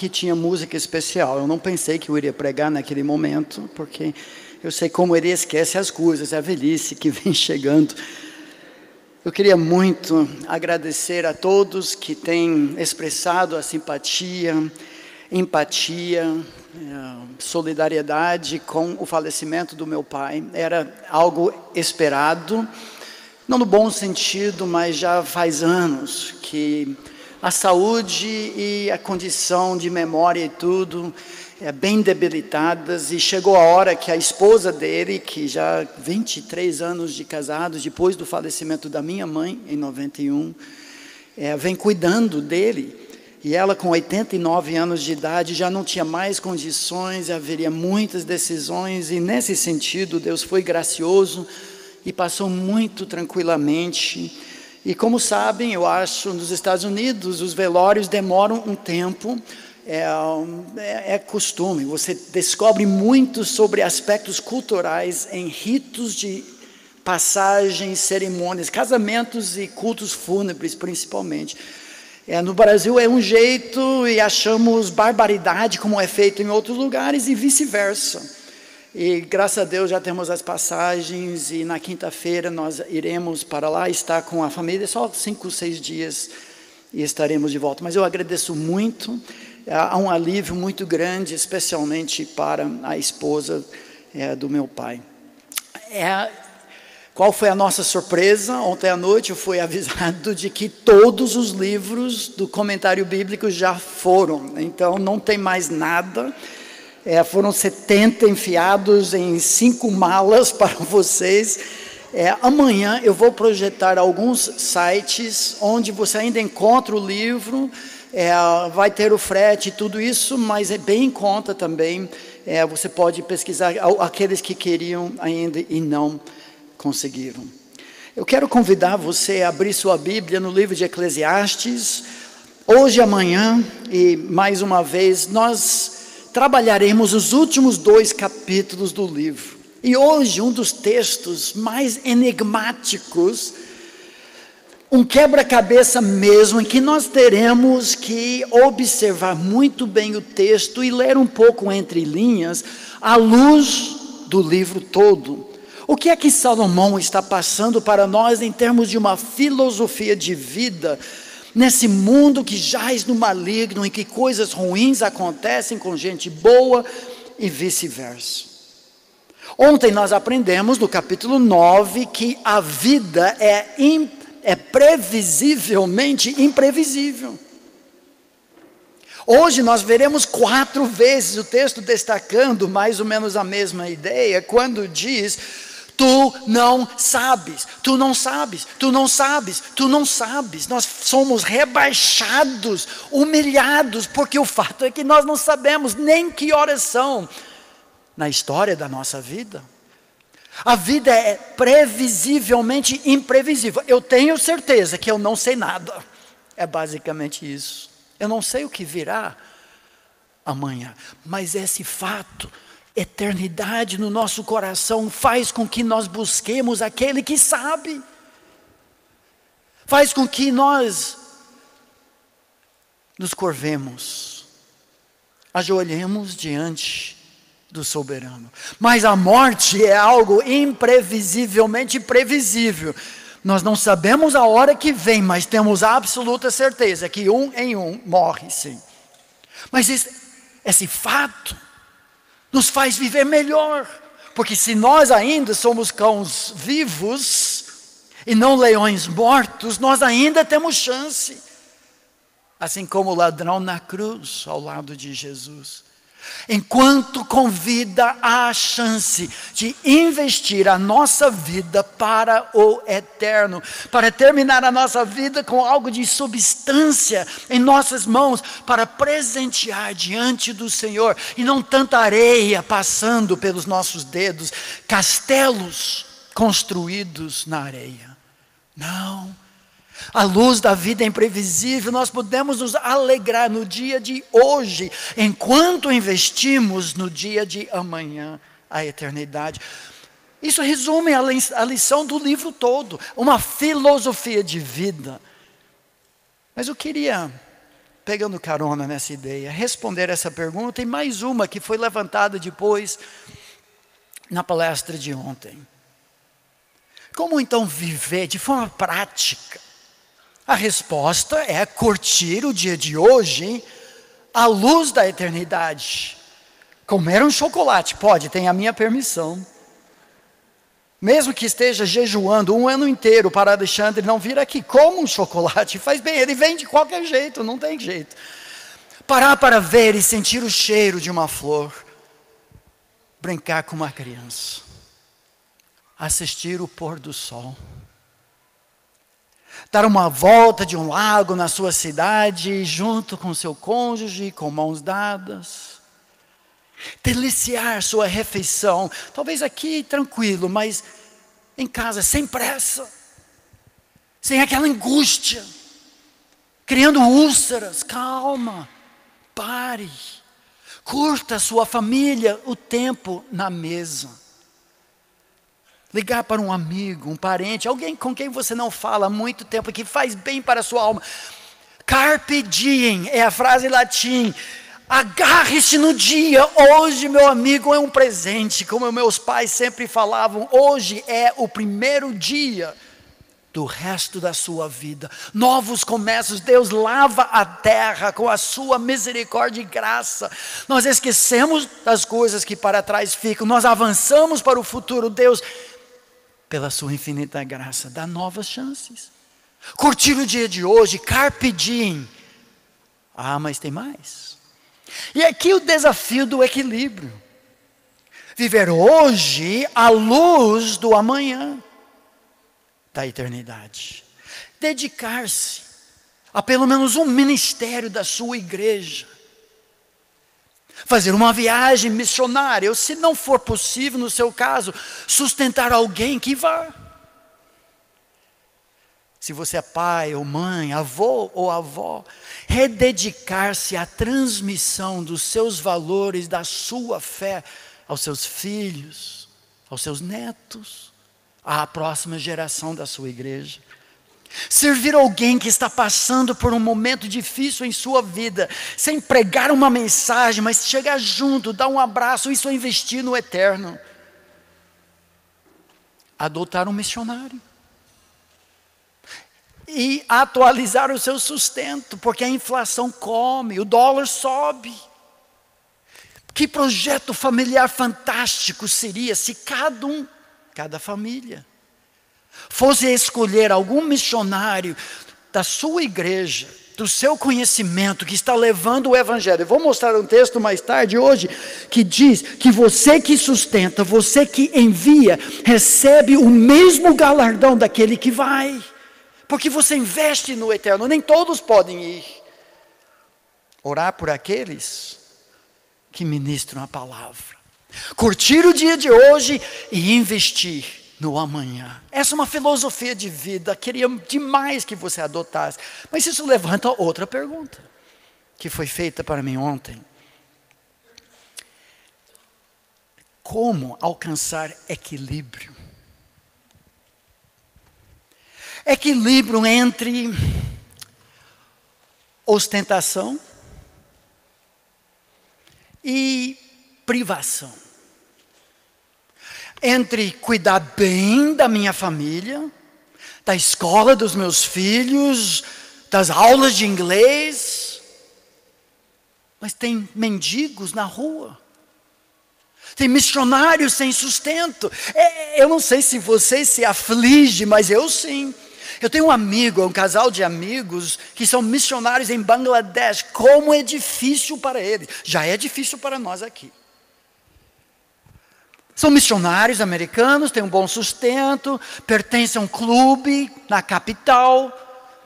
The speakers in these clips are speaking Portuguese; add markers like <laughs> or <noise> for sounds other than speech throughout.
que tinha música especial. Eu não pensei que eu iria pregar naquele momento, porque eu sei como ele esquece as coisas, é a velhice que <laughs> vem chegando. Eu queria muito agradecer a todos que têm expressado a simpatia, empatia, eh, solidariedade com o falecimento do meu pai. Era algo esperado, não no bom sentido, mas já faz anos que a saúde e a condição de memória e tudo é, bem debilitadas, e chegou a hora que a esposa dele, que já 23 anos de casados, depois do falecimento da minha mãe, em 91, é, vem cuidando dele, e ela com 89 anos de idade já não tinha mais condições, haveria muitas decisões, e nesse sentido Deus foi gracioso e passou muito tranquilamente. E como sabem, eu acho, nos Estados Unidos, os velórios demoram um tempo, é, é, é, costume, você descobre muito sobre aspectos culturais em ritos de passagens, cerimônias, casamentos e cultos fúnebres, principalmente. É, no Brasil é um jeito e achamos barbaridade como é feito em outros lugares e vice-versa. E graças a Deus já temos as passagens e na quinta-feira nós iremos para lá estar com a família, só cinco, seis dias e estaremos de volta. Mas eu agradeço muito há um alívio muito grande, especialmente para a esposa é, do meu pai. É, qual foi a nossa surpresa? Ontem à noite eu fui <laughs> avisado de que todos os livros do comentário bíblico já foram, então não tem mais nada. É, foram 70 enfiados em cinco malas <laughs> para vocês. É, amanhã eu vou projetar alguns sites onde você ainda encontra o livro é, vai ter o frete e tudo isso, mas é bem em conta também. É, você pode pesquisar aqueles que queriam ainda e não conseguiram. Eu quero convidar você a abrir sua Bíblia no livro de Eclesiastes. Hoje, amanhã e mais uma vez, nós trabalharemos os últimos dois capítulos do livro. E hoje, um dos textos mais enigmáticos um quebra-cabeça mesmo, em que nós teremos que observar muito bem o texto e ler um pouco entre linhas, à luz do livro todo. O que é que Salomão está passando para nós em termos de uma filosofia de vida, nesse mundo que jaz no maligno, em que coisas ruins acontecem com gente boa e vice-versa? Ontem nós aprendemos no capítulo 9 que a vida é é previsivelmente imprevisível. Hoje nós veremos quatro vezes o texto destacando mais ou menos a mesma ideia, quando diz: Tu não sabes, tu não sabes, tu não sabes, tu não sabes. Nós somos rebaixados, humilhados, porque o fato é que nós não sabemos nem que horas são na história da nossa vida. A vida é previsivelmente imprevisível. Eu tenho certeza que eu não sei nada. É basicamente isso. Eu não sei o que virá amanhã, mas esse fato, eternidade no nosso coração, faz com que nós busquemos aquele que sabe. Faz com que nós nos curvemos, ajoelhemos diante do soberano. Mas a morte é algo imprevisivelmente previsível. Nós não sabemos a hora que vem, mas temos a absoluta certeza que um em um morre sim. Mas esse, esse fato nos faz viver melhor, porque se nós ainda somos cães vivos e não leões mortos, nós ainda temos chance. Assim como o ladrão na cruz ao lado de Jesus. Enquanto convida a chance de investir a nossa vida para o eterno, para terminar a nossa vida com algo de substância em nossas mãos, para presentear diante do Senhor, e não tanta areia passando pelos nossos dedos, castelos construídos na areia. Não a luz da vida é imprevisível, nós podemos nos alegrar no dia de hoje, enquanto investimos no dia de amanhã, a eternidade. Isso resume a lição do livro todo, uma filosofia de vida. Mas eu queria pegando carona nessa ideia, responder essa pergunta e mais uma que foi levantada depois na palestra de ontem. Como então viver de forma prática? A resposta é curtir o dia de hoje à luz da eternidade. Comer um chocolate, pode, tem a minha permissão. Mesmo que esteja jejuando um ano inteiro para Alexandre não vir aqui, como um chocolate, <laughs> faz bem, ele vem de qualquer jeito, não tem jeito. Parar para ver e sentir o cheiro de uma flor, brincar com uma criança, assistir o pôr do sol, dar uma volta de um lago na sua cidade, junto com seu cônjuge, com mãos dadas, deliciar sua refeição, talvez aqui tranquilo, mas em casa sem pressa, sem aquela angústia, criando úlceras, calma, pare, curta sua família o tempo na mesa. Ligar para um amigo, um parente, alguém com quem você não fala há muito tempo, que faz bem para a sua alma. Carpe diem é a frase latim Agarre-se no dia. Hoje, meu amigo, é um presente. Como meus pais sempre falavam, hoje é o primeiro dia do resto da sua vida. Novos começos. Deus lava a terra com a sua misericórdia e graça. Nós esquecemos das coisas que para trás ficam. Nós avançamos para o futuro. Deus, pela sua infinita graça, dá novas chances. Curtir o dia de hoje, carpe diem. Ah, mas tem mais. E aqui o desafio do equilíbrio. Viver hoje à luz do amanhã da eternidade. Dedicar-se a pelo menos um ministério da sua igreja. Fazer uma viagem missionária, ou se não for possível, no seu caso, sustentar alguém que vá. Se você é pai ou mãe, avô ou avó, rededicar-se à transmissão dos seus valores, da sua fé aos seus filhos, aos seus netos, à próxima geração da sua igreja. Servir alguém que está passando por um momento difícil em sua vida, sem pregar uma mensagem, mas chegar junto, dar um abraço, isso é investir no eterno. Adotar um missionário e atualizar o seu sustento, porque a inflação come, o dólar sobe. Que projeto familiar fantástico seria se cada um, cada família, fosse escolher algum missionário da sua igreja, do seu conhecimento, que está levando o Evangelho. Eu vou mostrar um texto mais tarde, hoje, que diz que você que sustenta, você que envia, recebe o mesmo galardão daquele que vai porque você investe no eterno, nem todos podem ir. Orar por aqueles que ministram a palavra. Curtir o dia de hoje e investir no amanhã. Essa é uma filosofia de vida, queria demais que você adotasse. Mas isso levanta outra pergunta, que foi feita para mim ontem. Como alcançar equilíbrio? equilíbrio entre ostentação e privação. Entre cuidar bem da minha família, da escola dos meus filhos, das aulas de inglês, mas tem mendigos na rua. Tem missionários sem sustento. É, eu não sei se você se aflige, mas eu sim. Eu tenho um amigo, um casal de amigos que são missionários em Bangladesh. Como é difícil para eles. Já é difícil para nós aqui. São missionários americanos, têm um bom sustento, pertencem a um clube na capital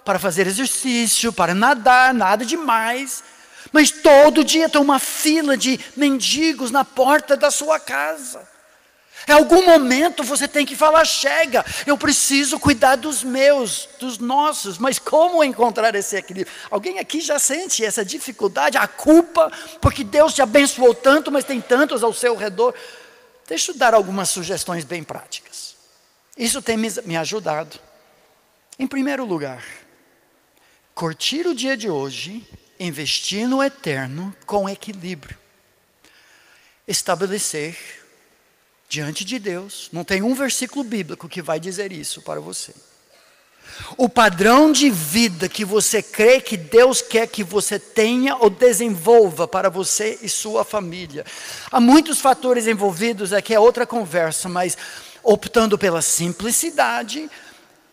para fazer exercício, para nadar, nada demais. Mas todo dia tem uma fila de mendigos na porta da sua casa. Em algum momento você tem que falar: chega, eu preciso cuidar dos meus, dos nossos. Mas como encontrar esse equilíbrio? Alguém aqui já sente essa dificuldade, a culpa, porque Deus te abençoou tanto, mas tem tantos ao seu redor. Deixa eu dar algumas sugestões bem práticas. Isso tem me ajudado. Em primeiro lugar, curtir o dia de hoje investir no eterno com equilíbrio. Estabelecer diante de Deus, não tem um versículo bíblico que vai dizer isso para você. O padrão de vida que você crê que Deus quer que você tenha ou desenvolva para você e sua família. Há muitos fatores envolvidos, aqui é outra conversa, mas optando pela simplicidade.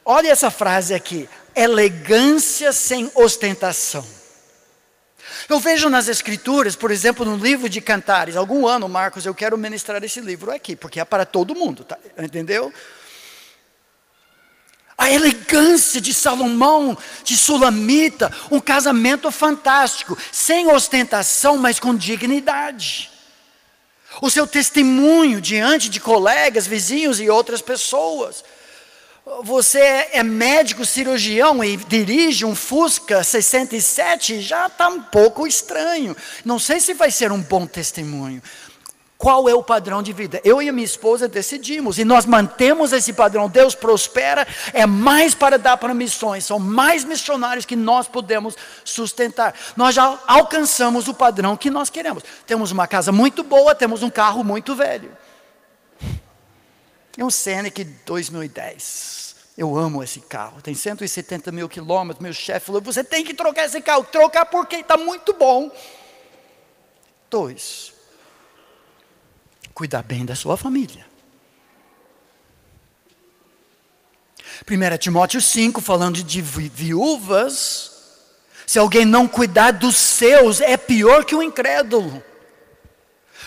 Olha essa frase aqui: elegância sem ostentação. Eu vejo nas Escrituras, por exemplo, no livro de Cantares, algum ano, Marcos, eu quero ministrar esse livro aqui, porque é para todo mundo, tá? entendeu? A elegância de Salomão, de Sulamita, um casamento fantástico, sem ostentação, mas com dignidade. O seu testemunho diante de colegas, vizinhos e outras pessoas você é médico cirurgião e dirige um Fusca 67, já está um pouco estranho. Não sei se vai ser um bom testemunho. Qual é o padrão de vida? Eu e a minha esposa decidimos e nós mantemos esse padrão. Deus prospera, é mais para dar para missões, são mais missionários que nós podemos sustentar. Nós já alcançamos o padrão que nós queremos. Temos uma casa muito boa, temos um carro muito velho. É um Scenic 2010. Eu amo esse carro. Tem 170 mil quilômetros. Meu chefe falou: você tem que trocar esse carro. Trocar porque está muito bom. Dois. Cuidar bem da sua família. 1 Timóteo 5, falando de viúvas. Se alguém não cuidar dos seus, é pior que o incrédulo.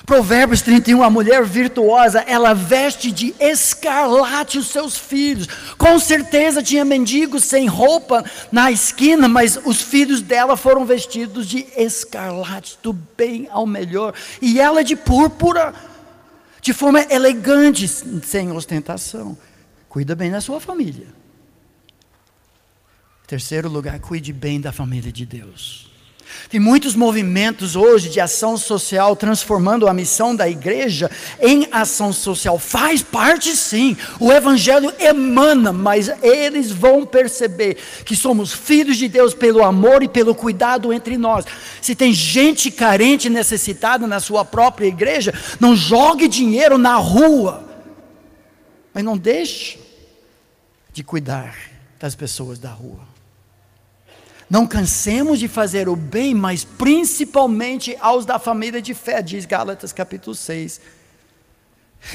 Provérbios 31, a mulher virtuosa, ela veste de escarlate os seus filhos. Com certeza tinha mendigos sem roupa na esquina, mas os filhos dela foram vestidos de escarlate, do bem ao melhor. E ela de púrpura, de forma elegante, sem ostentação. Cuida bem da sua família. Terceiro lugar, cuide bem da família de Deus. Tem muitos movimentos hoje de ação social transformando a missão da igreja em ação social. Faz parte sim. O evangelho emana, mas eles vão perceber que somos filhos de Deus pelo amor e pelo cuidado entre nós. Se tem gente carente e necessitada na sua própria igreja, não jogue dinheiro na rua. Mas não deixe de cuidar das pessoas da rua. Não cansemos de fazer o bem, mas principalmente aos da família de fé, diz Gálatas capítulo 6.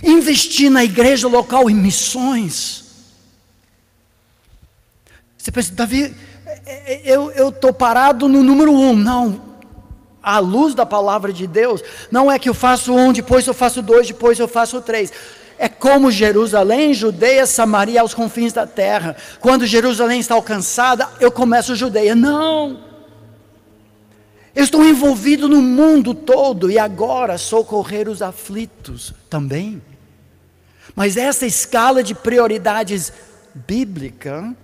Investir na igreja local em missões. Você pensa, Davi, é, é, eu estou parado no número um. Não. À luz da palavra de Deus, não é que eu faço um, depois eu faço dois, depois eu faço três é como Jerusalém, Judeia, Samaria aos confins da terra. Quando Jerusalém está alcançada, eu começo Judeia. Não. Eu estou envolvido no mundo todo e agora socorrer os aflitos também. Mas essa escala de prioridades bíblica,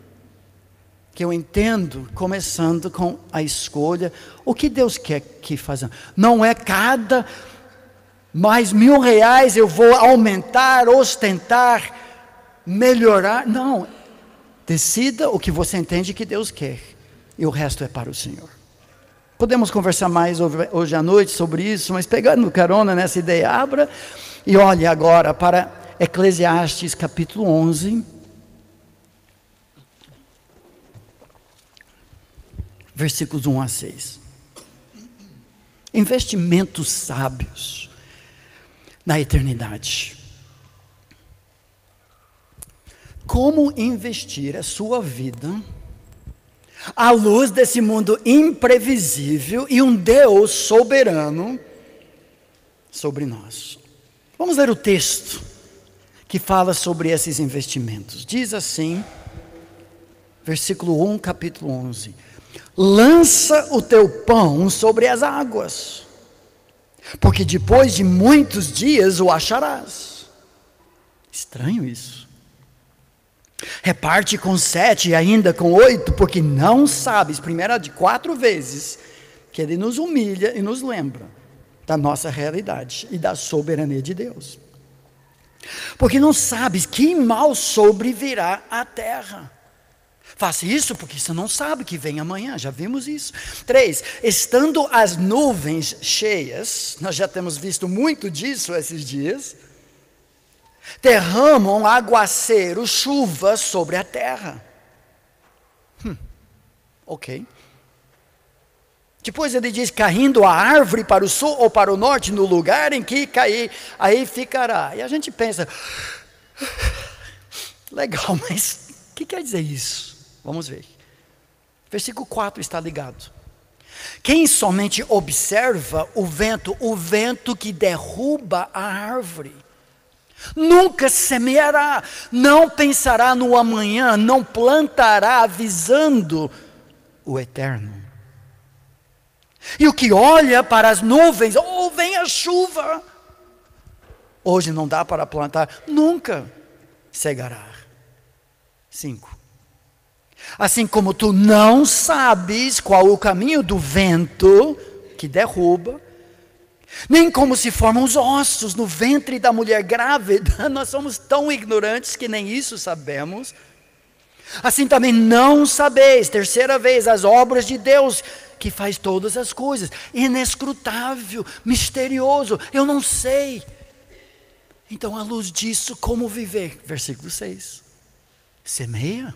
que eu entendo, começando com a escolha, o que Deus quer que façamos. Não é cada mais mil reais eu vou aumentar, ostentar, melhorar. Não. Decida o que você entende que Deus quer. E o resto é para o Senhor. Podemos conversar mais hoje à noite sobre isso, mas pegando carona nessa ideia, abra e olhe agora para Eclesiastes capítulo 11. Versículos 1 a 6. Investimentos sábios na eternidade. Como investir a sua vida à luz desse mundo imprevisível e um Deus soberano sobre nós? Vamos ler o texto que fala sobre esses investimentos. Diz assim, versículo 1, capítulo 11: Lança o teu pão sobre as águas porque depois de muitos dias o acharás. Estranho isso. Reparte com sete e ainda com oito, porque não sabes, primeira de quatro vezes, que ele nos humilha e nos lembra da nossa realidade e da soberania de Deus. Porque não sabes que mal sobrevirá à terra. Faça isso porque você não sabe que vem amanhã, já vimos isso. Três, estando as nuvens cheias, nós já temos visto muito disso esses dias, derramam aguaceiro, chuva sobre a terra. Hum, ok. Depois ele diz: caindo a árvore para o sul ou para o norte, no lugar em que cair, aí ficará. E a gente pensa: <sighs> legal, mas o que quer dizer isso? Vamos ver. Versículo 4 está ligado. Quem somente observa o vento, o vento que derruba a árvore, nunca semeará, não pensará no amanhã, não plantará avisando o eterno. E o que olha para as nuvens, oh, vem a chuva. Hoje não dá para plantar, nunca cegará. Cinco. Assim como tu não sabes qual o caminho do vento que derruba, nem como se formam os ossos no ventre da mulher grávida, <laughs> nós somos tão ignorantes que nem isso sabemos. Assim também não sabeis, terceira vez, as obras de Deus que faz todas as coisas, inescrutável, misterioso, eu não sei. Então, à luz disso, como viver? Versículo 6. Semeia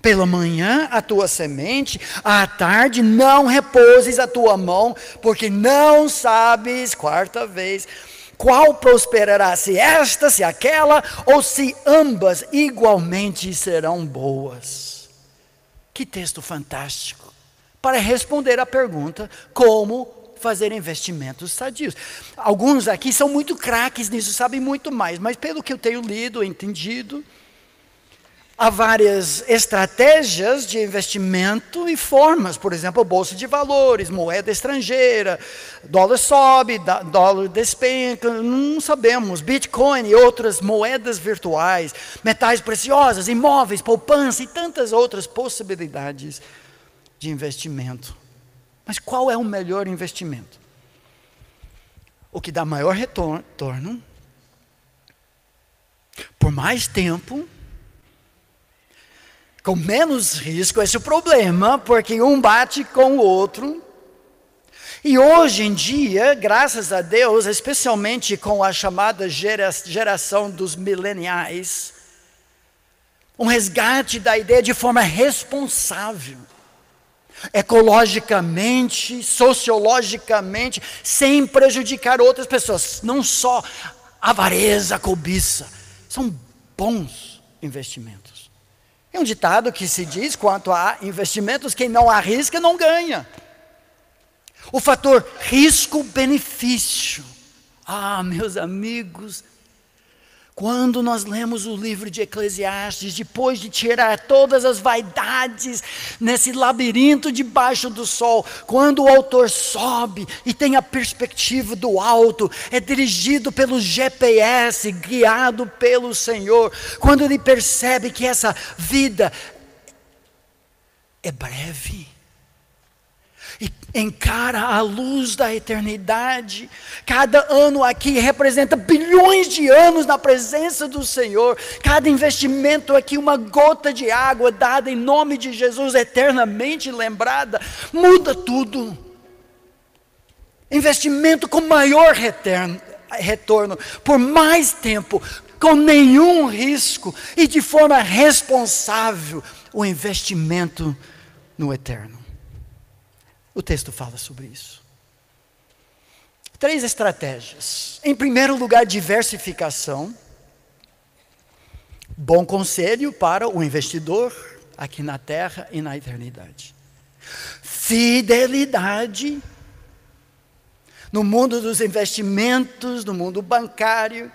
pela manhã a tua semente, à tarde não repouses a tua mão, porque não sabes, quarta vez, qual prosperará, se esta, se aquela, ou se ambas igualmente serão boas. Que texto fantástico! Para responder à pergunta: como fazer investimentos sadios? Alguns aqui são muito craques nisso, sabem muito mais, mas pelo que eu tenho lido, entendido, Há várias estratégias de investimento e formas, por exemplo, bolsa de valores, moeda estrangeira, dólar sobe, dólar despenca, não sabemos, Bitcoin e outras moedas virtuais, metais preciosos, imóveis, poupança e tantas outras possibilidades de investimento. Mas qual é o melhor investimento? O que dá maior retorno, por mais tempo com menos risco, esse problema, porque um bate com o outro. E hoje em dia, graças a Deus, especialmente com a chamada gera, geração dos mileniais, um resgate da ideia de forma responsável, ecologicamente, sociologicamente, sem prejudicar outras pessoas, não só avareza, cobiça, são bons investimentos. É um ditado que se diz quanto a investimentos: quem não arrisca não ganha. O fator risco-benefício. Ah, meus amigos, quando nós lemos o livro de Eclesiastes, depois de tirar todas as vaidades nesse labirinto debaixo do sol, quando o autor sobe e tem a perspectiva do alto, é dirigido pelo GPS, guiado pelo Senhor, quando ele percebe que essa vida é breve, encara a luz da eternidade. Cada ano aqui representa bilhões de anos na presença do Senhor. Cada investimento aqui, uma gota de água dada em nome de Jesus, eternamente lembrada, muda tudo. Investimento com maior retorno, retorno por mais tempo, com nenhum risco e de forma responsável, o investimento no eterno. O texto fala sobre isso. Três estratégias. Em primeiro lugar, diversificação. Bom conselho para o investidor aqui na terra e na eternidade. Fidelidade no mundo dos investimentos, no mundo bancário.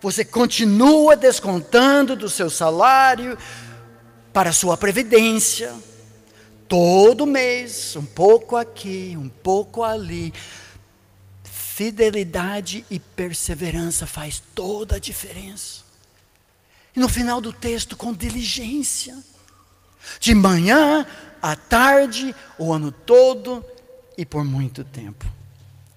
Você continua descontando do seu salário para a sua previdência todo mês, um pouco aqui, um pouco ali. Fidelidade e perseverança faz toda a diferença. E no final do texto, com diligência, de manhã à tarde, o ano todo e por muito tempo.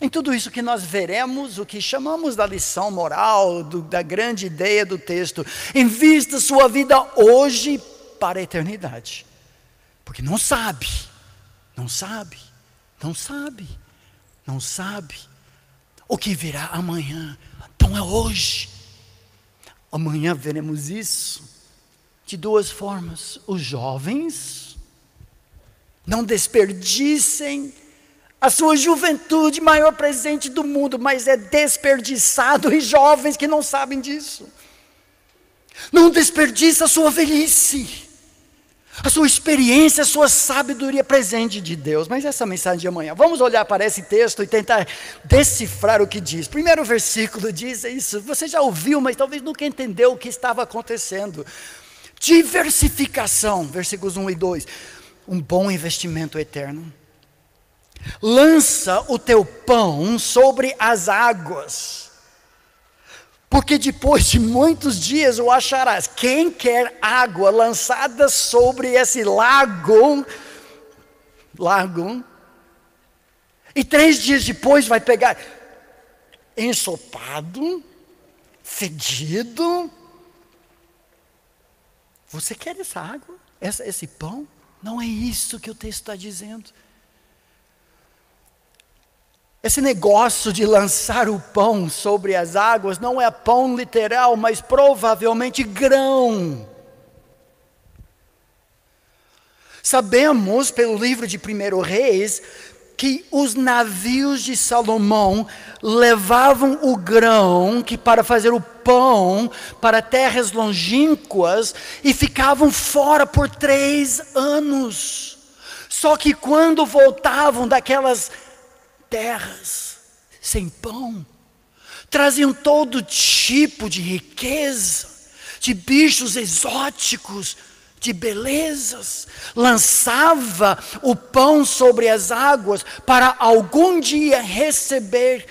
Em tudo isso que nós veremos, o que chamamos da lição moral, do, da grande ideia do texto, invista sua vida hoje para a eternidade. Porque não sabe, não sabe, não sabe, não sabe o que virá amanhã. Então é hoje. Amanhã veremos isso de duas formas. Os jovens não desperdicem a sua juventude, maior presente do mundo, mas é desperdiçado em jovens que não sabem disso. Não desperdiça a sua velhice, a sua experiência, a sua sabedoria presente de Deus. Mas essa mensagem de amanhã, vamos olhar para esse texto e tentar decifrar o que diz. Primeiro versículo diz isso, você já ouviu, mas talvez nunca entendeu o que estava acontecendo. Diversificação, versículos 1 e 2. Um bom investimento eterno lança o teu pão sobre as águas, porque depois de muitos dias o acharás. Quem quer água lançada sobre esse lago, lago, e três dias depois vai pegar ensopado, fedido. Você quer essa água? Essa, esse pão? Não é isso que o texto está dizendo. Esse negócio de lançar o pão sobre as águas não é pão literal, mas provavelmente grão. Sabemos pelo livro de 1 Reis que os navios de Salomão levavam o grão que para fazer o pão para terras longínquas e ficavam fora por três anos. Só que quando voltavam daquelas terras sem pão, traziam todo tipo de riqueza, de bichos exóticos, de belezas, lançava o pão sobre as águas para algum dia receber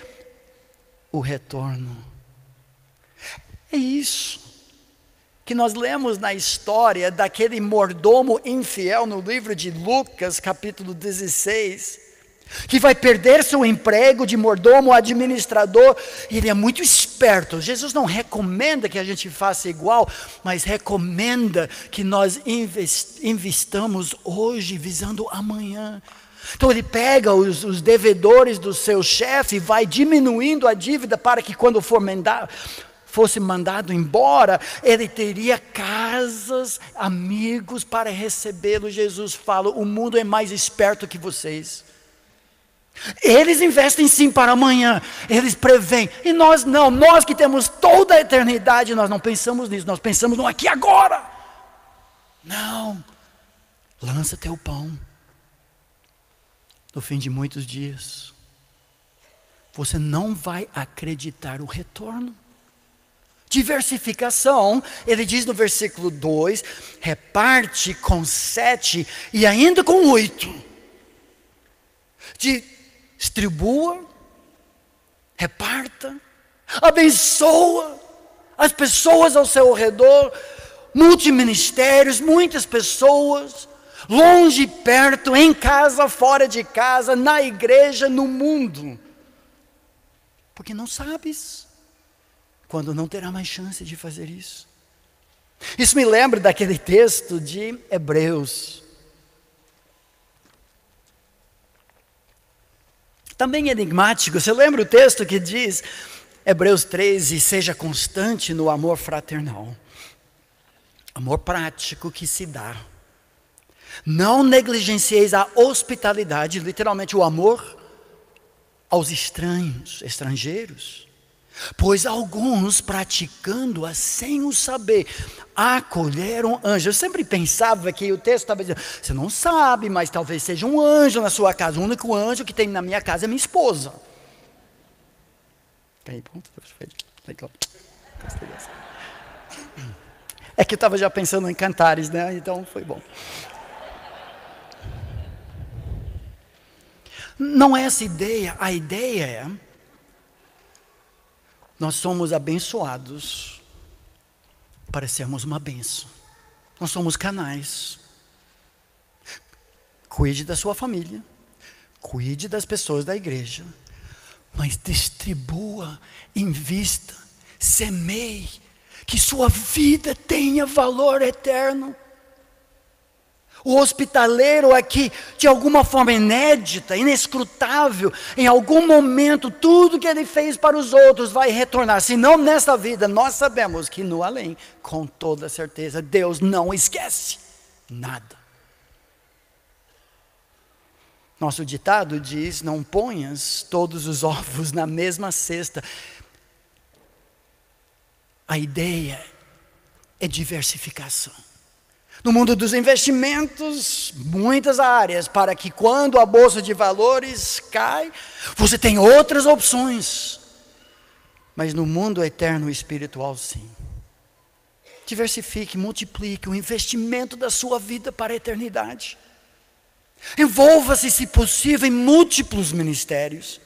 o retorno. É isso que nós lemos na história daquele mordomo infiel no livro de Lucas, capítulo 16 que vai perder seu emprego de mordomo administrador, ele é muito esperto. Jesus não recomenda que a gente faça igual, mas recomenda que nós investamos hoje visando amanhã. Então ele pega os, os devedores do seu chefe e vai diminuindo a dívida para que quando for mandar, fosse mandado embora, ele teria casas, amigos para recebê-lo. Jesus fala: o mundo é mais esperto que vocês. Eles investem sim para amanhã, eles preveem, e nós não, nós que temos toda a eternidade, nós não pensamos nisso, nós pensamos no aqui agora. Não, lança teu pão, no fim de muitos dias, você não vai acreditar o retorno. Diversificação, ele diz no versículo 2: reparte com sete e ainda com oito. De distribua, reparta, abençoa as pessoas ao seu redor, multiministérios, muitas pessoas, longe e perto, em casa, fora de casa, na igreja, no mundo. Porque não sabes quando não terá mais chance de fazer isso. Isso me lembra daquele texto de Hebreus, também enigmático. Você lembra o texto que diz, Hebreus 13: seja constante no amor fraternal, amor prático que se dá. Não negligencieis a hospitalidade, literalmente o amor aos estranhos, estrangeiros. Pois alguns, praticando-a sem o saber, acolheram anjos. Eu sempre pensava que o texto estava dizendo: você não sabe, mas talvez seja um anjo na sua casa. O único anjo que tem na minha casa é minha esposa. É que eu estava já pensando em cantares, né? Então foi bom. Não é essa ideia, a ideia é nós somos abençoados para sermos uma benção. Nós somos canais. Cuide da sua família, cuide das pessoas da igreja, mas distribua, invista, semeie, que sua vida tenha valor eterno. O hospitaleiro aqui, de alguma forma inédita, inescrutável, em algum momento, tudo que ele fez para os outros vai retornar. Se não nesta vida, nós sabemos que no além, com toda certeza, Deus não esquece nada. Nosso ditado diz: não ponhas todos os ovos na mesma cesta. A ideia é diversificação. No mundo dos investimentos, muitas áreas, para que quando a bolsa de valores cai, você tem outras opções. Mas no mundo eterno espiritual, sim. Diversifique, multiplique o investimento da sua vida para a eternidade. Envolva-se, se possível, em múltiplos ministérios.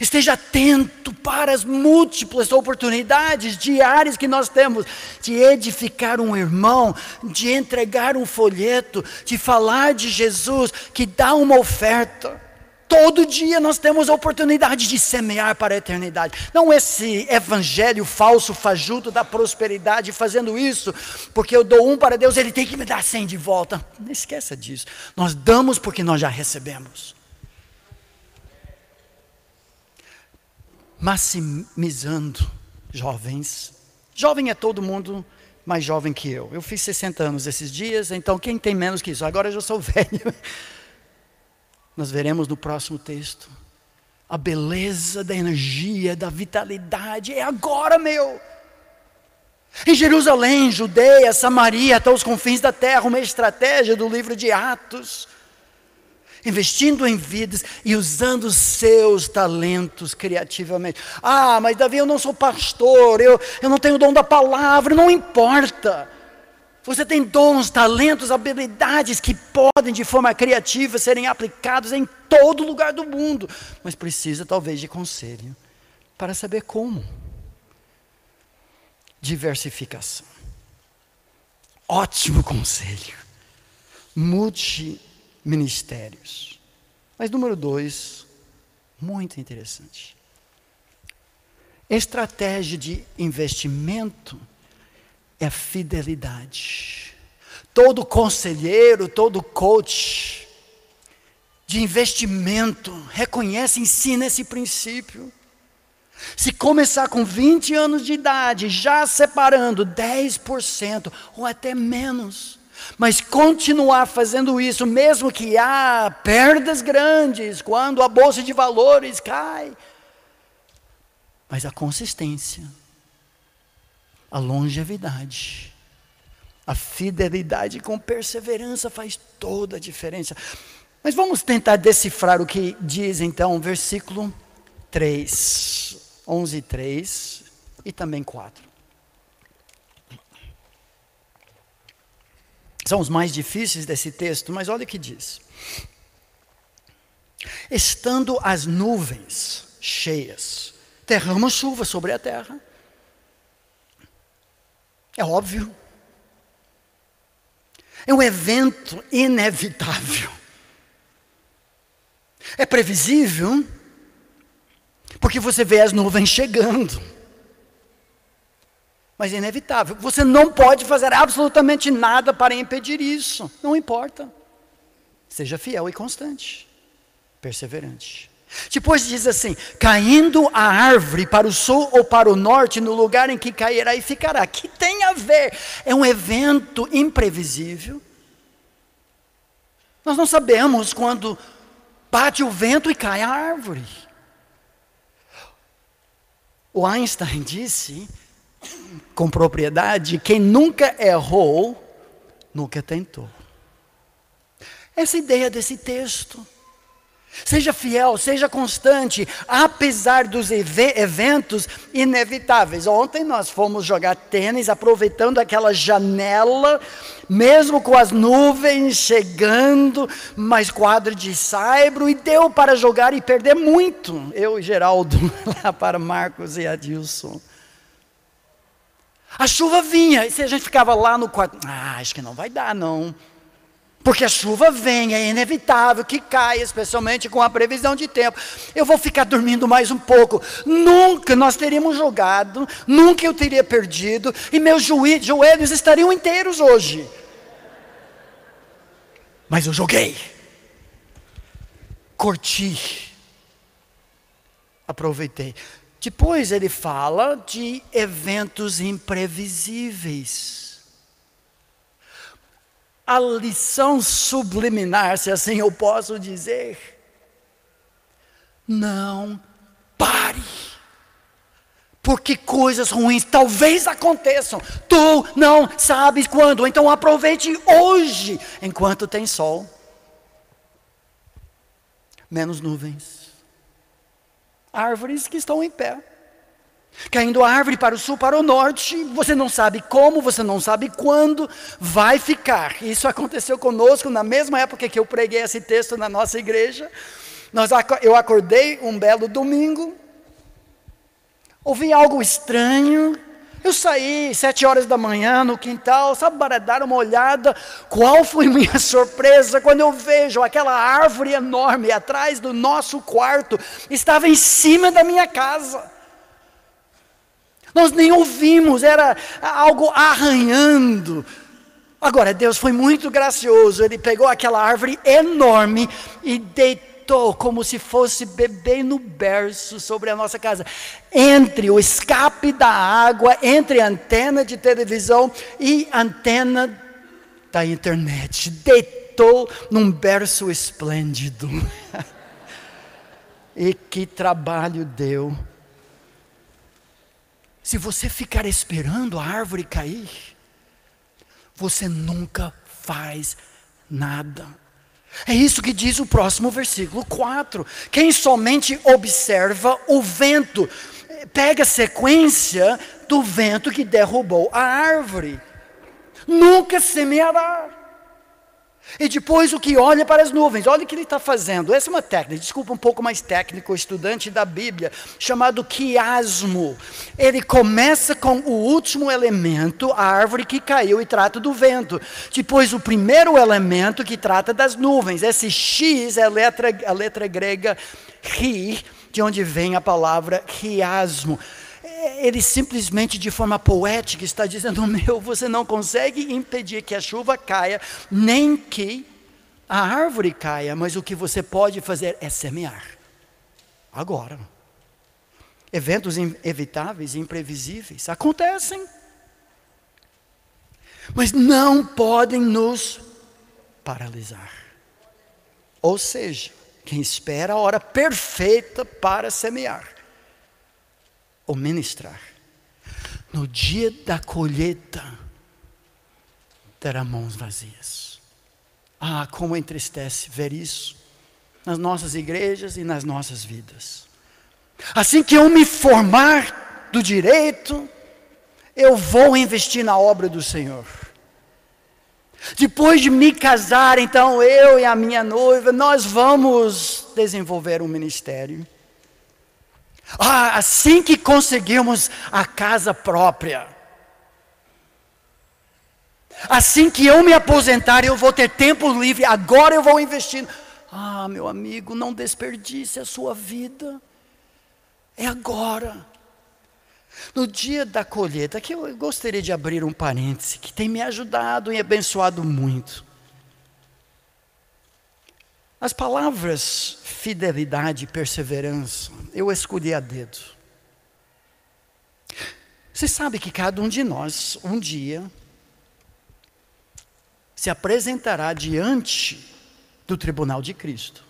Esteja atento para as múltiplas oportunidades diárias que nós temos de edificar um irmão, de entregar um folheto, de falar de Jesus, que dá uma oferta. Todo dia nós temos a oportunidade de semear para a eternidade. Não esse evangelho falso, fajuto da prosperidade, fazendo isso, porque eu dou um para Deus, ele tem que me dar cem de volta. Não esqueça disso. Nós damos porque nós já recebemos. Maximizando jovens. Jovem é todo mundo mais jovem que eu. Eu fiz 60 anos esses dias, então quem tem menos que isso? Agora eu já sou <laughs> velho. Nós veremos no próximo texto. A beleza da energia, da vitalidade é agora, meu. Em Jerusalém, Judeia, Samaria, até os confins da terra, uma estratégia do livro de Atos investindo em vidas e usando os seus talentos criativamente. Ah, mas Davi, eu não sou pastor, eu, eu não tenho dom da palavra, não importa. Você tem dons, talentos, habilidades que podem, de forma criativa, serem aplicados em todo lugar do mundo, mas precisa talvez de conselho para saber como. Diversificação. Ótimo conselho. Multi ministérios. Mas número dois, muito interessante. Estratégia de investimento é fidelidade. Todo conselheiro, todo coach de investimento reconhece, ensina esse princípio. Se começar com 20 anos de idade, já separando 10% ou até menos, mas continuar fazendo isso, mesmo que há perdas grandes, quando a bolsa de valores cai. Mas a consistência, a longevidade, a fidelidade com perseverança faz toda a diferença. Mas vamos tentar decifrar o que diz então versículo 3, 11 3 e também 4. São os mais difíceis desse texto, mas olha o que diz. Estando as nuvens cheias, derrama chuva sobre a terra. É óbvio. É um evento inevitável. É previsível, porque você vê as nuvens chegando mas é inevitável. Você não pode fazer absolutamente nada para impedir isso. Não importa. Seja fiel e constante, perseverante. Depois diz assim: caindo a árvore para o sul ou para o norte, no lugar em que cairá e ficará. Que tem a ver? É um evento imprevisível. Nós não sabemos quando bate o vento e cai a árvore. O Einstein disse com propriedade, quem nunca errou, nunca tentou. Essa ideia desse texto. Seja fiel, seja constante, apesar dos eventos inevitáveis. Ontem nós fomos jogar tênis, aproveitando aquela janela, mesmo com as nuvens chegando, mais quadro de saibro, e deu para jogar e perder muito. Eu e Geraldo, <laughs> lá para Marcos e Adilson. A chuva vinha, e se a gente ficava lá no quarto, ah, acho que não vai dar, não. Porque a chuva vem, é inevitável que caia, especialmente com a previsão de tempo. Eu vou ficar dormindo mais um pouco. Nunca nós teríamos jogado, nunca eu teria perdido, e meus joelhos estariam inteiros hoje. Mas eu joguei, curti, aproveitei. Depois ele fala de eventos imprevisíveis. A lição subliminar, se assim eu posso dizer, não pare. Porque coisas ruins talvez aconteçam. Tu não sabes quando. Então aproveite hoje, enquanto tem sol. Menos nuvens árvores que estão em pé. Caindo a árvore para o sul, para o norte, você não sabe como, você não sabe quando vai ficar. Isso aconteceu conosco na mesma época que eu preguei esse texto na nossa igreja. Nós, eu acordei um belo domingo, ouvi algo estranho, eu saí sete horas da manhã no quintal, sabe, para dar uma olhada. Qual foi <laughs> minha surpresa quando eu vejo aquela árvore enorme atrás do nosso quarto, estava em cima da minha casa. Nós nem ouvimos, era algo arranhando. Agora, Deus foi muito gracioso, Ele pegou aquela árvore enorme e deitou como se fosse bebê no berço sobre a nossa casa. Entre o escape da água, entre a antena de televisão e antena da internet. Deitou num berço esplêndido. <laughs> e que trabalho deu. Se você ficar esperando a árvore cair, você nunca faz nada. É isso que diz o próximo versículo 4. Quem somente observa o vento, pega a sequência do vento que derrubou a árvore, nunca semeará. E depois o que olha para as nuvens, olha o que ele está fazendo. Essa é uma técnica, desculpa um pouco mais técnico, estudante da Bíblia, chamado quiasmo. Ele começa com o último elemento, a árvore que caiu e trata do vento. Depois o primeiro elemento que trata das nuvens. Esse X é a letra, a letra grega ri, de onde vem a palavra quiasmo ele simplesmente de forma poética está dizendo: Meu, você não consegue impedir que a chuva caia, nem que a árvore caia, mas o que você pode fazer é semear. Agora. Eventos inevitáveis, imprevisíveis acontecem, mas não podem nos paralisar. Ou seja, quem espera a hora perfeita para semear ou ministrar. No dia da colheita, terá mãos vazias. Ah, como entristece ver isso nas nossas igrejas e nas nossas vidas. Assim que eu me formar do direito, eu vou investir na obra do Senhor. Depois de me casar, então eu e a minha noiva, nós vamos desenvolver um ministério. Ah, assim que conseguimos a casa própria, assim que eu me aposentar, eu vou ter tempo livre, agora eu vou investir. Ah, meu amigo, não desperdice a sua vida, é agora. No dia da colheita, que eu gostaria de abrir um parêntese, que tem me ajudado e abençoado muito. As palavras fidelidade e perseverança, eu escolhi a dedo. Você sabe que cada um de nós, um dia, se apresentará diante do tribunal de Cristo.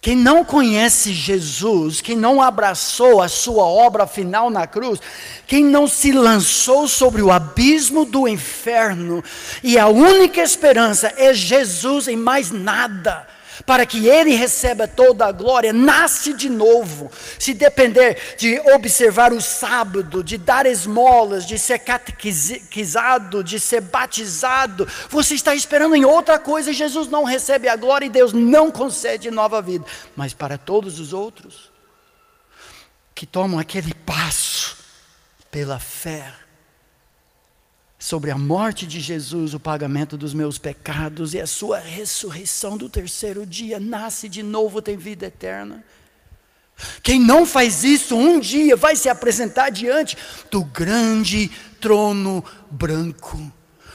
Quem não conhece Jesus, quem não abraçou a sua obra final na cruz, quem não se lançou sobre o abismo do inferno, e a única esperança é Jesus e mais nada para que ele receba toda a glória, nasce de novo. Se depender de observar o sábado, de dar esmolas, de ser catequizado, de ser batizado, você está esperando em outra coisa, Jesus não recebe a glória e Deus não concede nova vida. Mas para todos os outros que tomam aquele passo pela fé, sobre a morte de Jesus, o pagamento dos meus pecados e a sua ressurreição do terceiro dia, nasce de novo, tem vida eterna. Quem não faz isso um dia vai se apresentar diante do grande trono branco.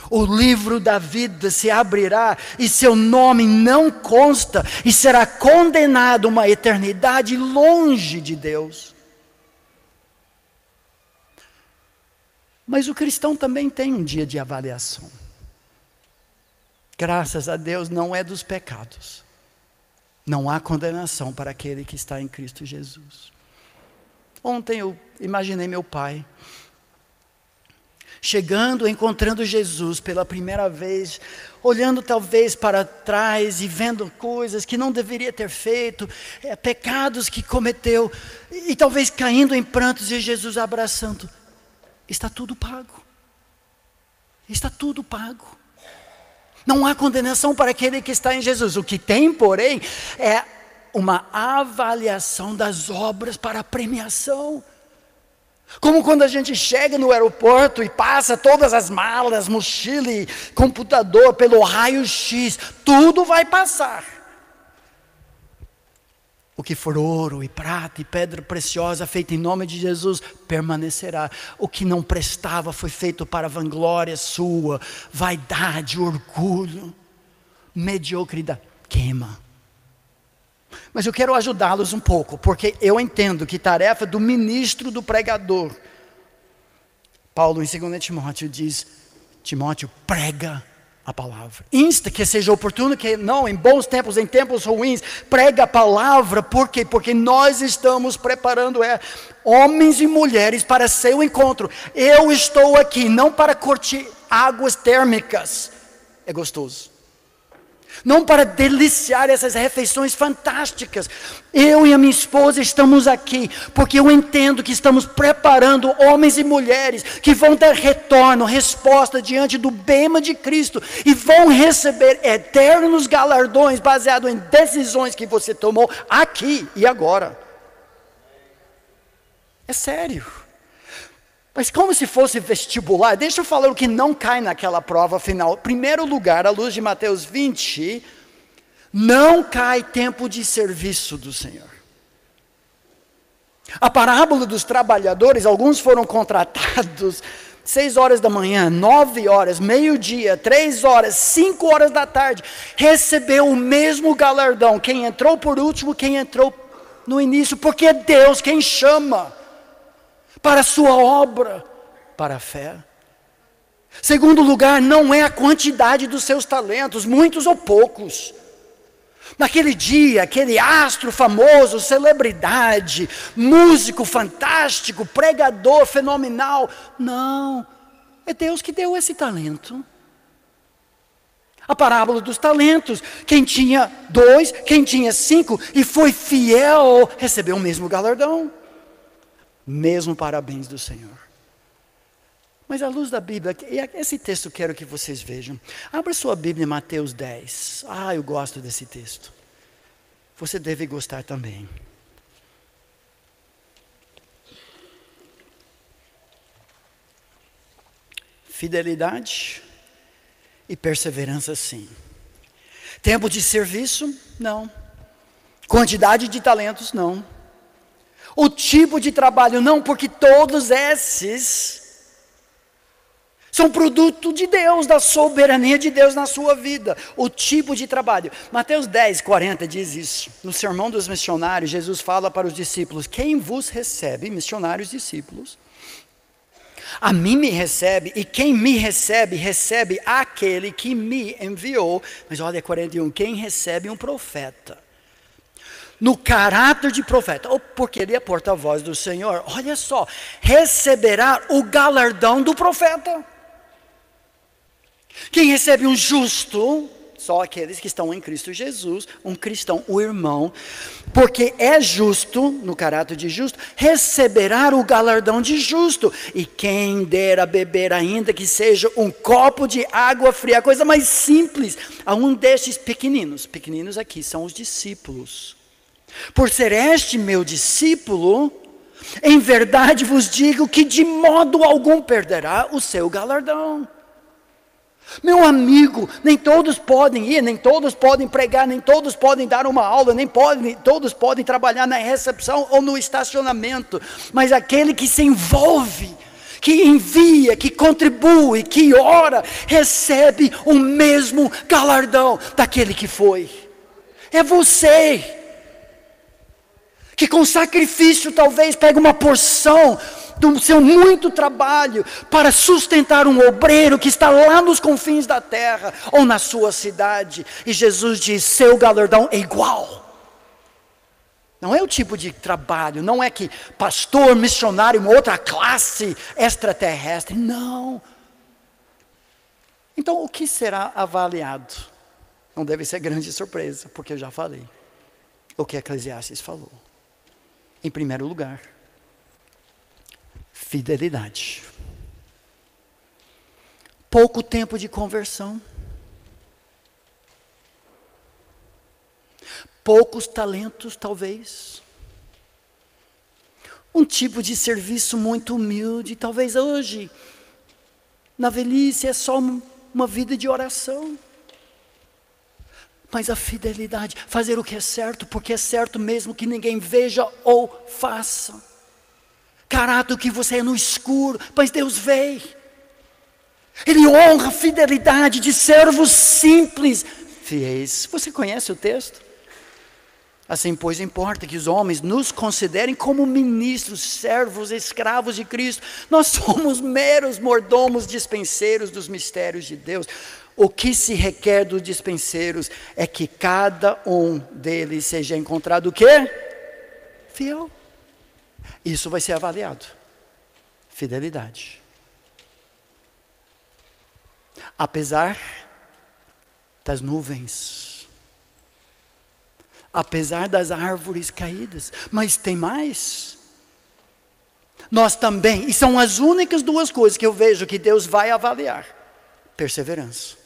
o livro da vida se abrirá e seu nome não consta e será condenado uma eternidade longe de Deus. Mas o cristão também tem um dia de avaliação. Graças a Deus não é dos pecados. Não há condenação para aquele que está em Cristo Jesus. Ontem eu imaginei meu pai chegando, encontrando Jesus pela primeira vez, olhando talvez para trás e vendo coisas que não deveria ter feito, é, pecados que cometeu, e talvez caindo em prantos e Jesus abraçando. Está tudo pago. Está tudo pago. Não há condenação para aquele que está em Jesus. O que tem, porém, é uma avaliação das obras para premiação. Como quando a gente chega no aeroporto e passa todas as malas, mochila e computador pelo raio-x, tudo vai passar. O que for ouro e prata e pedra preciosa feita em nome de Jesus permanecerá. O que não prestava foi feito para vanglória sua, vaidade, orgulho, mediocridade. Queima. Mas eu quero ajudá-los um pouco, porque eu entendo que tarefa do ministro, do pregador. Paulo, em 2 Timóteo, diz: Timóteo, prega a palavra. Insta que seja oportuno, que não, em bons tempos, em tempos ruins, prega a palavra, por quê? Porque nós estamos preparando é, homens e mulheres para seu encontro. Eu estou aqui não para curtir águas térmicas, é gostoso não para deliciar essas refeições fantásticas. Eu e a minha esposa estamos aqui porque eu entendo que estamos preparando homens e mulheres que vão ter retorno, resposta diante do bema de Cristo e vão receber eternos galardões baseados em decisões que você tomou aqui e agora. É sério. Mas como se fosse vestibular, deixa eu falar o que não cai naquela prova final. Primeiro lugar, à luz de Mateus 20, não cai tempo de serviço do Senhor. A parábola dos trabalhadores, alguns foram contratados seis horas da manhã, nove horas, meio-dia, três horas, cinco horas da tarde, recebeu o mesmo galardão. Quem entrou por último, quem entrou no início, porque é Deus quem chama para a sua obra, para a fé. Segundo lugar, não é a quantidade dos seus talentos, muitos ou poucos. Naquele dia, aquele astro famoso, celebridade, músico fantástico, pregador fenomenal. Não, é Deus que deu esse talento. A parábola dos talentos. Quem tinha dois, quem tinha cinco e foi fiel, recebeu o mesmo galardão mesmo parabéns do Senhor. Mas à luz da Bíblia, esse texto eu quero que vocês vejam. Abra sua Bíblia em Mateus 10. Ah, eu gosto desse texto. Você deve gostar também. Fidelidade e perseverança, sim. Tempo de serviço? Não. Quantidade de talentos? Não. O tipo de trabalho, não, porque todos esses são produto de Deus, da soberania de Deus na sua vida. O tipo de trabalho. Mateus 10, 40 diz isso. No sermão dos missionários, Jesus fala para os discípulos: Quem vos recebe, missionários discípulos, a mim me recebe, e quem me recebe, recebe aquele que me enviou. Mas olha 41, quem recebe um profeta no caráter de profeta, ou porque ele é porta-voz do Senhor, olha só, receberá o galardão do profeta. Quem recebe um justo, só aqueles que estão em Cristo Jesus, um cristão, o irmão, porque é justo, no caráter de justo, receberá o galardão de justo. E quem der a beber, ainda que seja um copo de água fria, coisa mais simples, a um destes pequeninos, pequeninos aqui são os discípulos por ser este meu discípulo, em verdade vos digo que de modo algum perderá o seu galardão. Meu amigo, nem todos podem ir, nem todos podem pregar, nem todos podem dar uma aula, nem podem, todos podem trabalhar na recepção ou no estacionamento, mas aquele que se envolve que envia, que contribui, que ora, recebe o mesmo galardão daquele que foi. É você que com sacrifício talvez pega uma porção do seu muito trabalho para sustentar um obreiro que está lá nos confins da terra ou na sua cidade. E Jesus diz: seu galardão é igual. Não é o tipo de trabalho, não é que pastor, missionário, uma outra classe extraterrestre. Não. Então, o que será avaliado? Não deve ser grande surpresa, porque eu já falei. O que Eclesiastes falou. Em primeiro lugar, fidelidade. Pouco tempo de conversão. poucos talentos, talvez. Um tipo de serviço muito humilde, talvez hoje, na velhice, é só uma vida de oração. Mas a fidelidade, fazer o que é certo, porque é certo mesmo que ninguém veja ou faça. Caráter que você é no escuro, mas Deus vê. Ele honra a fidelidade de servos simples, fiéis. Você conhece o texto? Assim, pois, importa que os homens nos considerem como ministros, servos, escravos de Cristo. Nós somos meros mordomos dispenseiros dos mistérios de Deus. O que se requer dos dispenseiros é que cada um deles seja encontrado o quê? Fiel. Isso vai ser avaliado. Fidelidade. Apesar das nuvens, apesar das árvores caídas. Mas tem mais. Nós também, e são as únicas duas coisas que eu vejo que Deus vai avaliar: perseverança.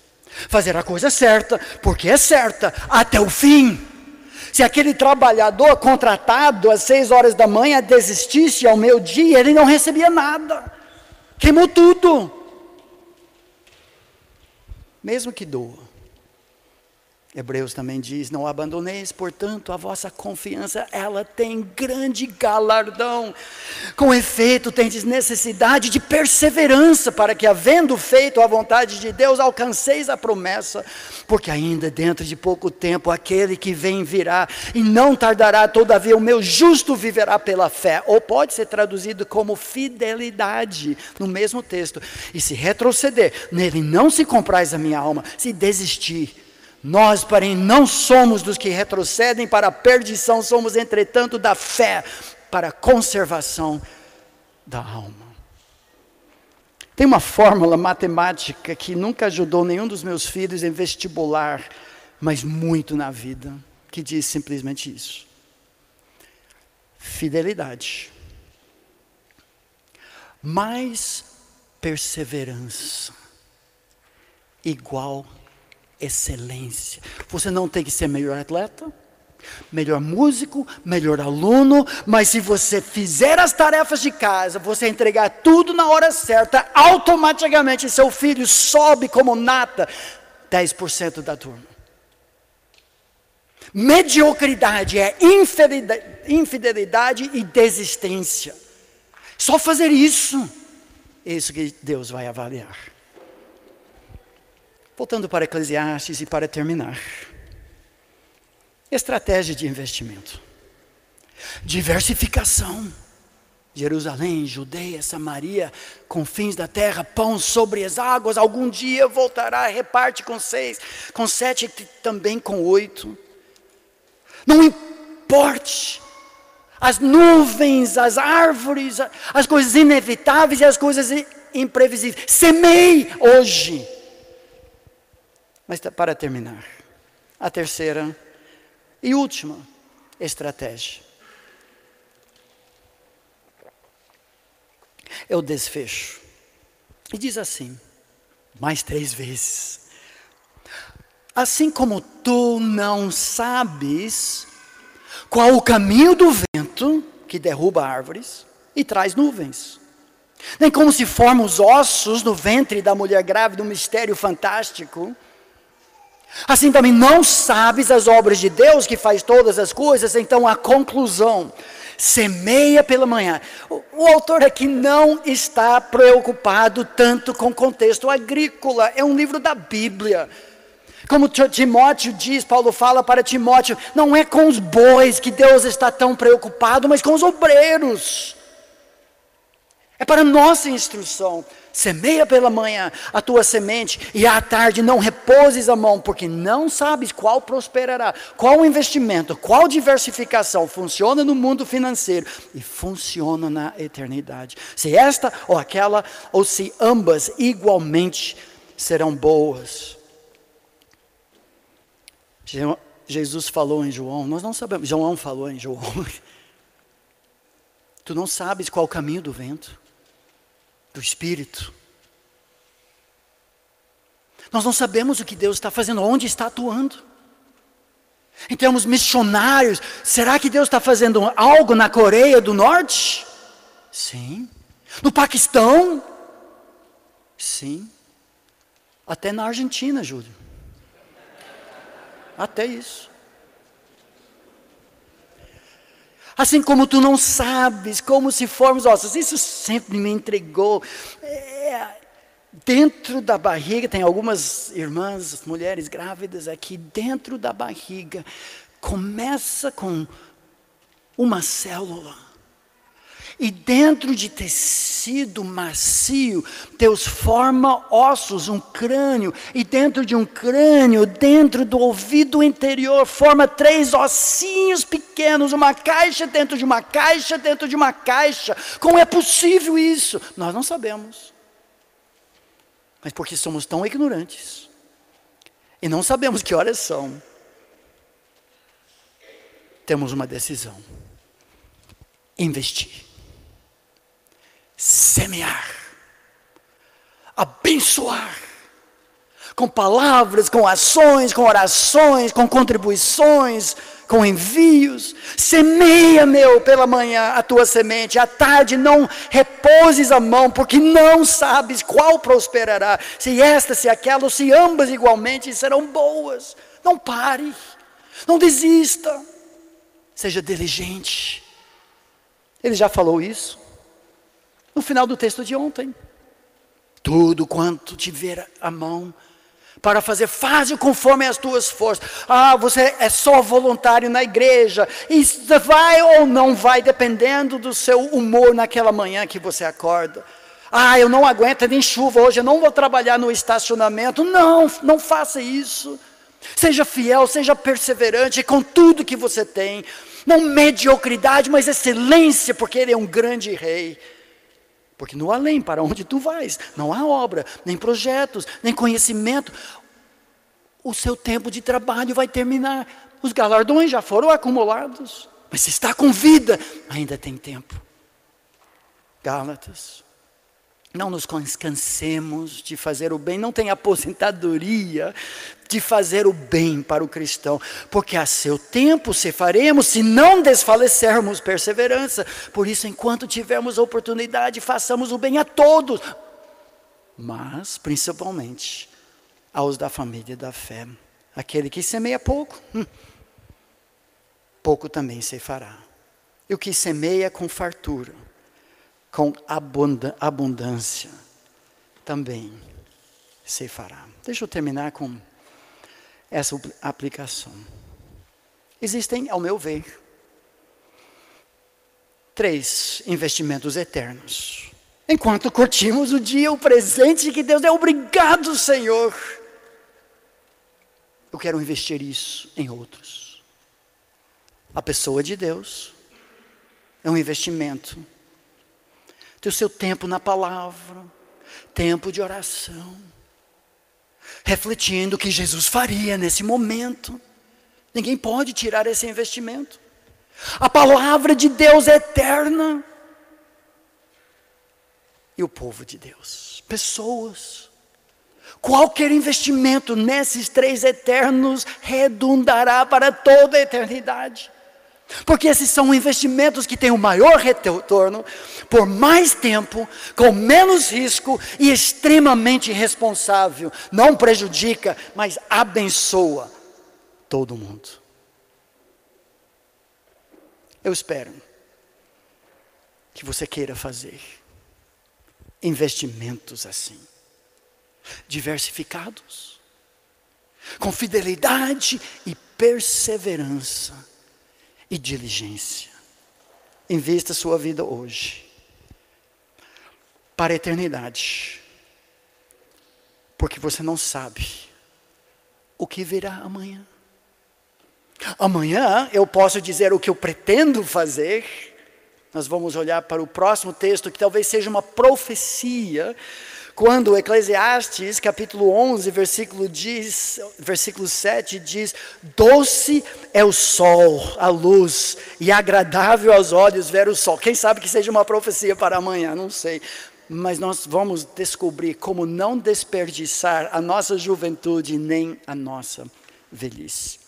Fazer a coisa certa, porque é certa, até o fim. Se aquele trabalhador contratado às seis horas da manhã desistisse ao meu dia, ele não recebia nada, queimou tudo. Mesmo que doa. Hebreus também diz: Não abandoneis, portanto, a vossa confiança, ela tem grande galardão. Com efeito, tendes necessidade de perseverança, para que, havendo feito a vontade de Deus, alcanceis a promessa, porque ainda dentro de pouco tempo aquele que vem virá, e não tardará, todavia, o meu justo viverá pela fé. Ou pode ser traduzido como fidelidade, no mesmo texto. E se retroceder, nele não se comprais a minha alma, se desistir nós, porém, não somos dos que retrocedem para a perdição, somos, entretanto, da fé para a conservação da alma. Tem uma fórmula matemática que nunca ajudou nenhum dos meus filhos em vestibular, mas muito na vida, que diz simplesmente isso: fidelidade, mais perseverança, igual excelência. Você não tem que ser melhor atleta, melhor músico, melhor aluno, mas se você fizer as tarefas de casa, você entregar tudo na hora certa, automaticamente seu filho sobe como nata 10% da turma. Mediocridade é infidelidade, e desistência. Só fazer isso, é isso que Deus vai avaliar. Voltando para Eclesiastes e para terminar. Estratégia de investimento. Diversificação. Jerusalém, Judeia, Samaria, confins da terra, pão sobre as águas, algum dia voltará, reparte com seis, com sete e também com oito. Não importe as nuvens, as árvores, as coisas inevitáveis e as coisas imprevisíveis. Semei hoje mas para terminar, a terceira e última estratégia é o desfecho. E diz assim, mais três vezes: Assim como tu não sabes qual o caminho do vento que derruba árvores e traz nuvens, nem como se formam os ossos no ventre da mulher grávida, um mistério fantástico, Assim também não sabes as obras de Deus que faz todas as coisas, então a conclusão, semeia pela manhã. O, o, autor aqui não está preocupado tanto com o contexto agrícola, é um livro da Bíblia. Como Timóteo diz, Paulo fala para Timóteo: não é com os bois que Deus está tão preocupado, mas com os obreiros. É para nossa instrução. Semeia pela manhã a tua semente e à tarde não repouses a mão, porque não sabes qual prosperará, qual investimento, qual diversificação funciona no mundo financeiro e funciona na eternidade. Se esta ou aquela, ou se ambas igualmente serão boas. Jesus falou em João, nós não sabemos, João falou em João. <laughs> Tu não sabes qual o caminho do vento do Espírito. Nós não sabemos o que Deus está fazendo, onde está atuando. Em termos missionários, será que Deus está fazendo algo na Coreia do Norte? Sim. No Paquistão? Sim. Até na Argentina, Júlio. Até isso. Assim como tu não sabes como se formos ossos. Isso sempre me entregou. É, dentro da barriga, tem algumas irmãs, mulheres grávidas aqui, dentro da barriga, começa com uma célula e dentro de tecido macio, Deus forma ossos, um crânio. E dentro de um crânio, dentro do ouvido interior, forma três ossinhos pequenos, uma caixa dentro de uma caixa, dentro de uma caixa. Como é possível isso? Nós não sabemos. Mas porque somos tão ignorantes. E não sabemos que horas são. Temos uma decisão: investir semear, abençoar, com palavras, com ações, com orações, com contribuições, com envios. Semeia, meu, pela manhã a tua semente, à tarde não repouses a mão, porque não sabes qual prosperará, se esta, se aquela, ou se ambas igualmente serão boas. Não pare, não desista, seja diligente. Ele já falou isso no final do texto de ontem. Tudo quanto tiver a mão para fazer, faz conforme as tuas forças. Ah, você é só voluntário na igreja. Isso vai ou não vai, dependendo do seu humor naquela manhã que você acorda. Ah, eu não aguento nem chuva hoje, eu não vou trabalhar no estacionamento. Não, não faça isso. Seja fiel, seja perseverante com tudo que você tem. Não mediocridade, mas excelência, porque Ele é um grande rei. Porque no além, para onde tu vais, não há obra, nem projetos, nem conhecimento. O seu tempo de trabalho vai terminar. Os galardões já foram acumulados. Mas se está com vida, ainda tem tempo. Gálatas. Não nos cansemos de fazer o bem, não tem aposentadoria de fazer o bem para o cristão, porque a seu tempo se faremos, se não desfalecermos perseverança. Por isso, enquanto tivermos oportunidade, façamos o bem a todos, mas principalmente aos da família da fé. Aquele que semeia pouco, hum, pouco também se fará. E o que semeia com fartura, com abundância, também se fará. Deixa eu terminar com essa aplicação. Existem, ao meu ver, três investimentos eternos. Enquanto curtimos o dia, o presente que Deus é obrigado, Senhor. Eu quero investir isso em outros. A pessoa de Deus é um investimento. Ter o seu tempo na palavra, tempo de oração refletindo o que Jesus faria nesse momento. Ninguém pode tirar esse investimento. A palavra de Deus é eterna. E o povo de Deus, pessoas. Qualquer investimento nesses três eternos redundará para toda a eternidade. Porque esses são investimentos que têm o maior retorno, por mais tempo, com menos risco e extremamente responsável. Não prejudica, mas abençoa todo mundo. Eu espero que você queira fazer. Investimentos assim, diversificados, com fidelidade e perseverança e diligência. Invista sua vida hoje para a eternidade, porque você não sabe o que virá amanhã. Amanhã eu posso dizer o que eu pretendo fazer. Nós vamos olhar para o próximo texto, que talvez seja uma profecia, quando Eclesiastes, capítulo 11, versículo, diz, versículo 7 diz: Doce é o sol, a luz, e agradável aos olhos ver o sol. Quem sabe que seja uma profecia para amanhã, não sei. Mas nós vamos descobrir como não desperdiçar a nossa juventude nem a nossa velhice.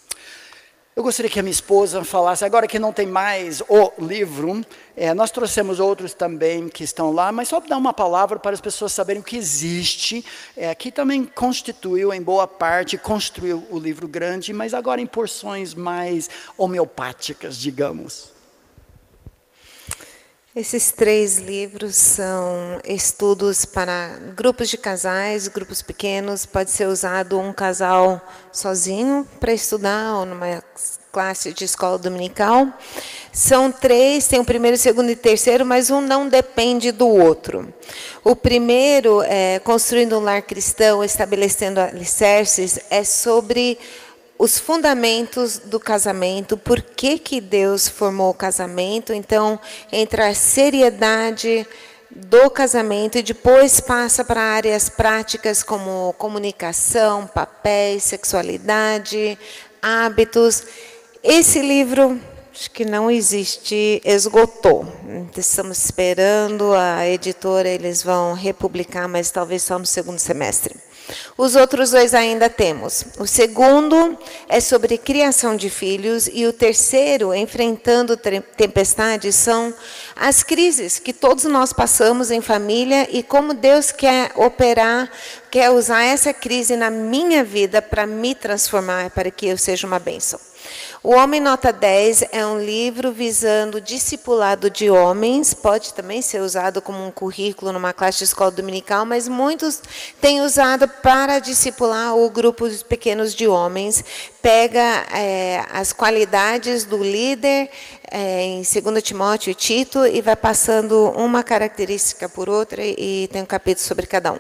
Eu gostaria que a minha esposa falasse, agora que não tem mais o livro, é, nós trouxemos outros também que estão lá, mas só dar uma palavra para as pessoas saberem o que existe, é, que também constituiu, em boa parte, construiu o livro grande, mas agora em porções mais homeopáticas, digamos. Esses três livros são estudos para grupos de casais, grupos pequenos. Pode ser usado um casal sozinho para estudar ou numa classe de escola dominical. São três, tem o primeiro, segundo e terceiro, mas um não depende do outro. O primeiro, é, construindo um lar cristão, estabelecendo alicerces, é sobre os fundamentos do casamento, por que, que Deus formou o casamento. Então, entra a seriedade do casamento e depois passa para áreas práticas como comunicação, papéis, sexualidade, hábitos. Esse livro, acho que não existe, esgotou. Estamos esperando a editora, eles vão republicar, mas talvez só no segundo semestre. Os outros dois ainda temos. O segundo é sobre criação de filhos e o terceiro, enfrentando tempestades, são as crises que todos nós passamos em família e como Deus quer operar, quer usar essa crise na minha vida para me transformar, para que eu seja uma bênção. O Homem Nota 10 é um livro visando o discipulado de homens, pode também ser usado como um currículo numa classe de escola dominical, mas muitos têm usado para discipular o grupo de pequenos de homens. Pega é, as qualidades do líder é, em 2 Timóteo e Tito e vai passando uma característica por outra e tem um capítulo sobre cada um.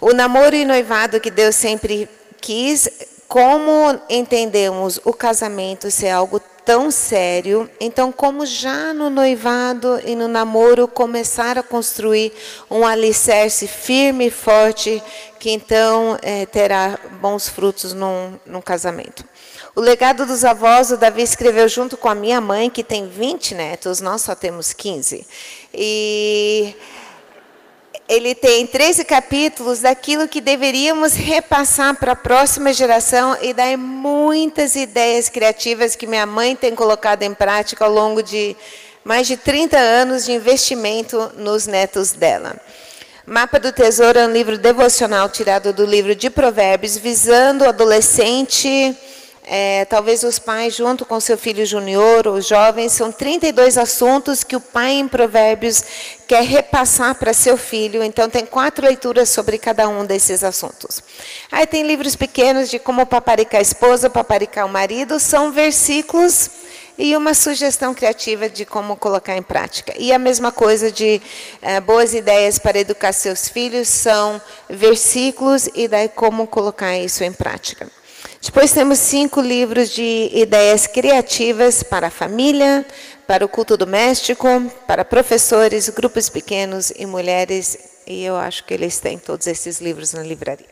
O namoro e noivado que Deus sempre quis como entendemos o casamento ser algo tão sério, então como já no noivado e no namoro começar a construir um alicerce firme e forte que então é, terá bons frutos num, num casamento. O legado dos avós, o Davi escreveu junto com a minha mãe, que tem 20 netos, nós só temos 15. E ele tem 13 capítulos daquilo que deveríamos repassar para a próxima geração e dar muitas ideias criativas que minha mãe tem colocado em prática ao longo de mais de 30 anos de investimento nos netos dela. Mapa do Tesouro é um livro devocional tirado do livro de Provérbios, visando o adolescente é, talvez os pais, junto com seu filho junior, os jovens, são 32 assuntos que o pai em Provérbios quer repassar para seu filho. Então, tem quatro leituras sobre cada um desses assuntos. Aí tem livros pequenos de como paparicar a esposa, paparicar o marido, são versículos e uma sugestão criativa de como colocar em prática. E a mesma coisa de é, boas ideias para educar seus filhos são versículos e daí como colocar isso em prática. Depois temos cinco livros de ideias criativas para a família, para o culto doméstico, para professores, grupos pequenos e mulheres. E eu acho que eles têm todos esses livros na livraria.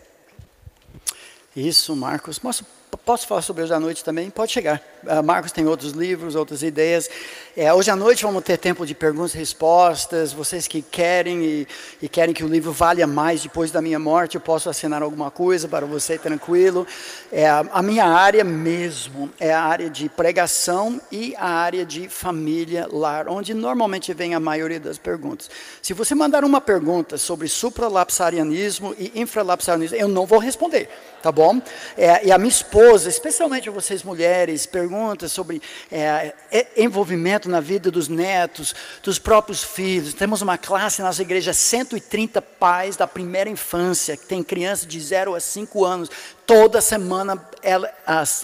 Isso, Marcos. Posso, posso falar sobre hoje à noite também? Pode chegar. Uh, Marcos tem outros livros, outras ideias. É, hoje à noite vamos ter tempo de perguntas e respostas. Vocês que querem e, e, querem que o livro valha mais depois da minha morte, eu posso assinar alguma coisa para você, tranquilo. É, a minha área mesmo é a área de pregação e a área de família, lar, onde normalmente vem a maioria das perguntas. Se você mandar uma pergunta sobre supralapsarianismo e infralapsarianismo, eu não vou responder, tá bom? É, e a minha esposa, especialmente vocês mulheres, perguntas sobre é, envolvimento na vida dos netos, dos próprios filhos. Temos uma classe na nossa igreja, 130 pais da primeira infância, que tem crianças de 0 a 5 anos. Toda semana ela,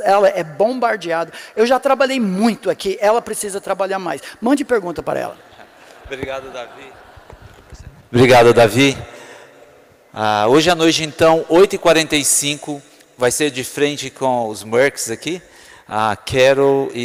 ela é bombardeada. Eu já trabalhei muito aqui, ela precisa trabalhar mais. Mande pergunta para ela. Obrigado, Davi. Obrigado, Davi. Ah, hoje à noite, então, 8h45, vai ser de frente com os Mercs aqui. A Carol e